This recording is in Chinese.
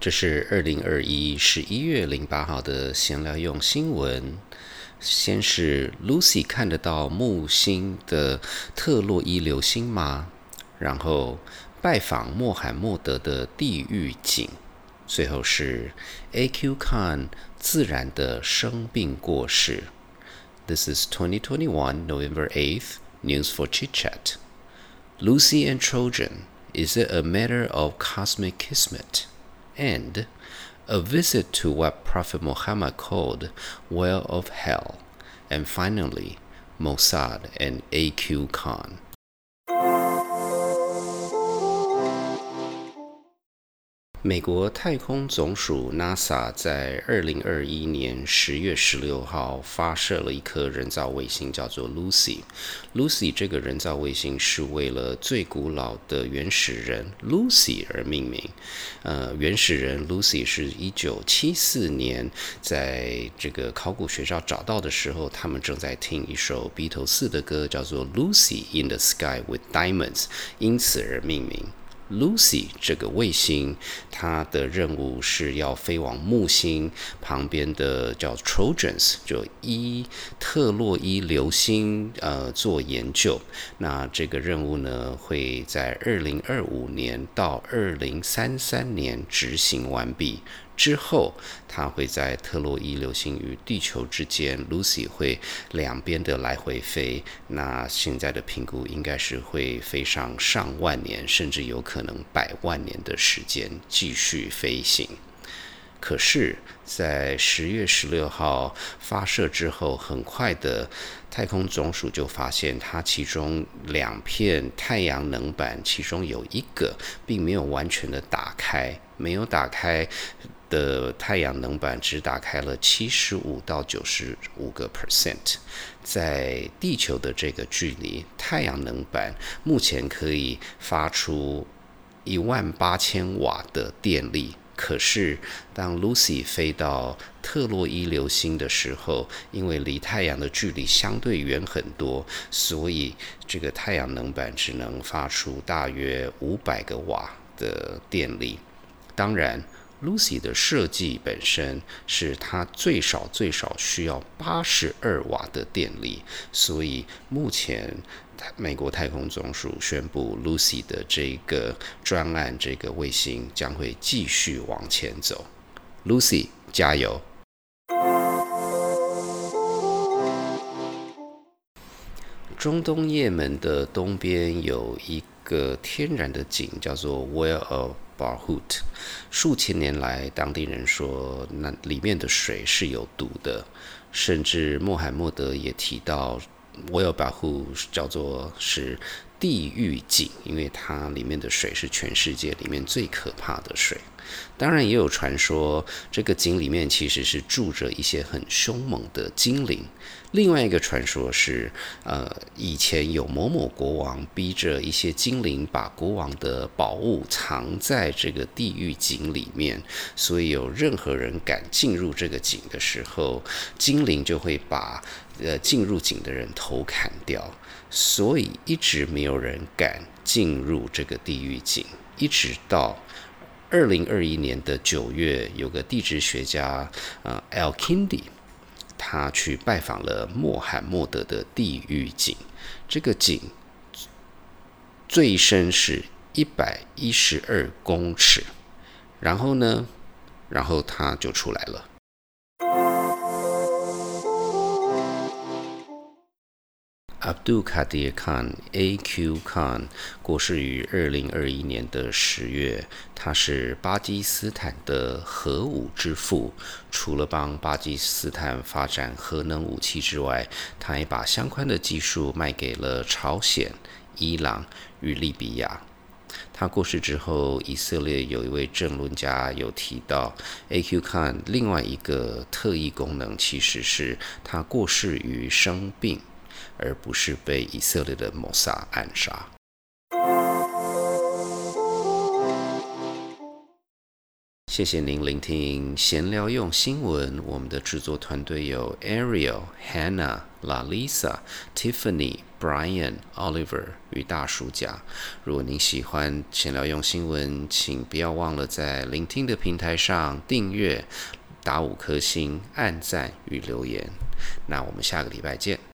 这是二零二一十一月零八号的闲聊用新闻。先是 Lucy 看得到木星的特洛伊流星吗？然后拜访穆罕默德的地狱井。最后是 A.Q. Khan 自然的生病过世。This is 2021 November 8th news for chit chat. Lucy and Trojan. Is it a matter of cosmic kismet? And a visit to what Prophet Muhammad called well of hell, and finally Mossad and A.Q. Khan. 美国太空总署 NASA 在二零二一年十月十六号发射了一颗人造卫星，叫做 Lucy。Lucy 这个人造卫星是为了最古老的原始人 Lucy 而命名。呃，原始人 Lucy 是一九七四年在这个考古学校找到的时候，他们正在听一首披头士的歌，叫做 Lucy in the Sky with Diamonds，因此而命名。Lucy 这个卫星，它的任务是要飞往木星旁边的叫 Trojans，就伊特洛伊流星，呃，做研究。那这个任务呢，会在二零二五年到二零三三年执行完毕。之后，它会在特洛伊流星与地球之间，Lucy 会两边的来回飞。那现在的评估应该是会飞上上万年，甚至有可能百万年的时间继续飞行。可是，在十月十六号发射之后，很快的太空总署就发现，它其中两片太阳能板，其中有一个并没有完全的打开，没有打开。的太阳能板只打开了七十五到九十五个 percent，在地球的这个距离，太阳能板目前可以发出一万八千瓦的电力。可是，当 Lucy 飞到特洛伊流星的时候，因为离太阳的距离相对远很多，所以这个太阳能板只能发出大约五百个瓦的电力。当然。Lucy 的设计本身是它最少最少需要八十二瓦的电力，所以目前美国太空总署宣布，Lucy 的这个专案这个卫星将会继续往前走。Lucy 加油！中东也门的东边有一个天然的井，叫做 Well of。巴湖数千年来，当地人说那里面的水是有毒的，甚至穆罕默德也提到 Well Barhout 叫做是地狱井，因为它里面的水是全世界里面最可怕的水。当然，也有传说这个井里面其实是住着一些很凶猛的精灵。另外一个传说是，呃，以前有某某国王逼着一些精灵把国王的宝物藏在这个地狱井里面，所以有任何人敢进入这个井的时候，精灵就会把呃进入井的人头砍掉，所以一直没有有人敢进入这个地狱井，一直到二零二一年的九月，有个地质学家呃 Al Kindi。他去拜访了穆罕默德的地狱井，这个井最深是一百一十二公尺，然后呢，然后他就出来了。Abdul Qadir Khan A.Q. Khan 过世于二零二一年的十月。他是巴基斯坦的核武之父，除了帮巴基斯坦发展核能武器之外，他也把相关的技术卖给了朝鲜、伊朗与利比亚。他过世之后，以色列有一位政论家有提到，A.Q. Khan 另外一个特异功能，其实是他过世于生病。而不是被以色列的谋杀暗杀。谢谢您聆听闲聊用新闻。我们的制作团队有 Ariel、Hannah、Lalisa、Tiffany、Brian、Oliver 与大叔甲。如果您喜欢闲聊用新闻，请不要忘了在聆听的平台上订阅、打五颗星、按赞与留言。那我们下个礼拜见。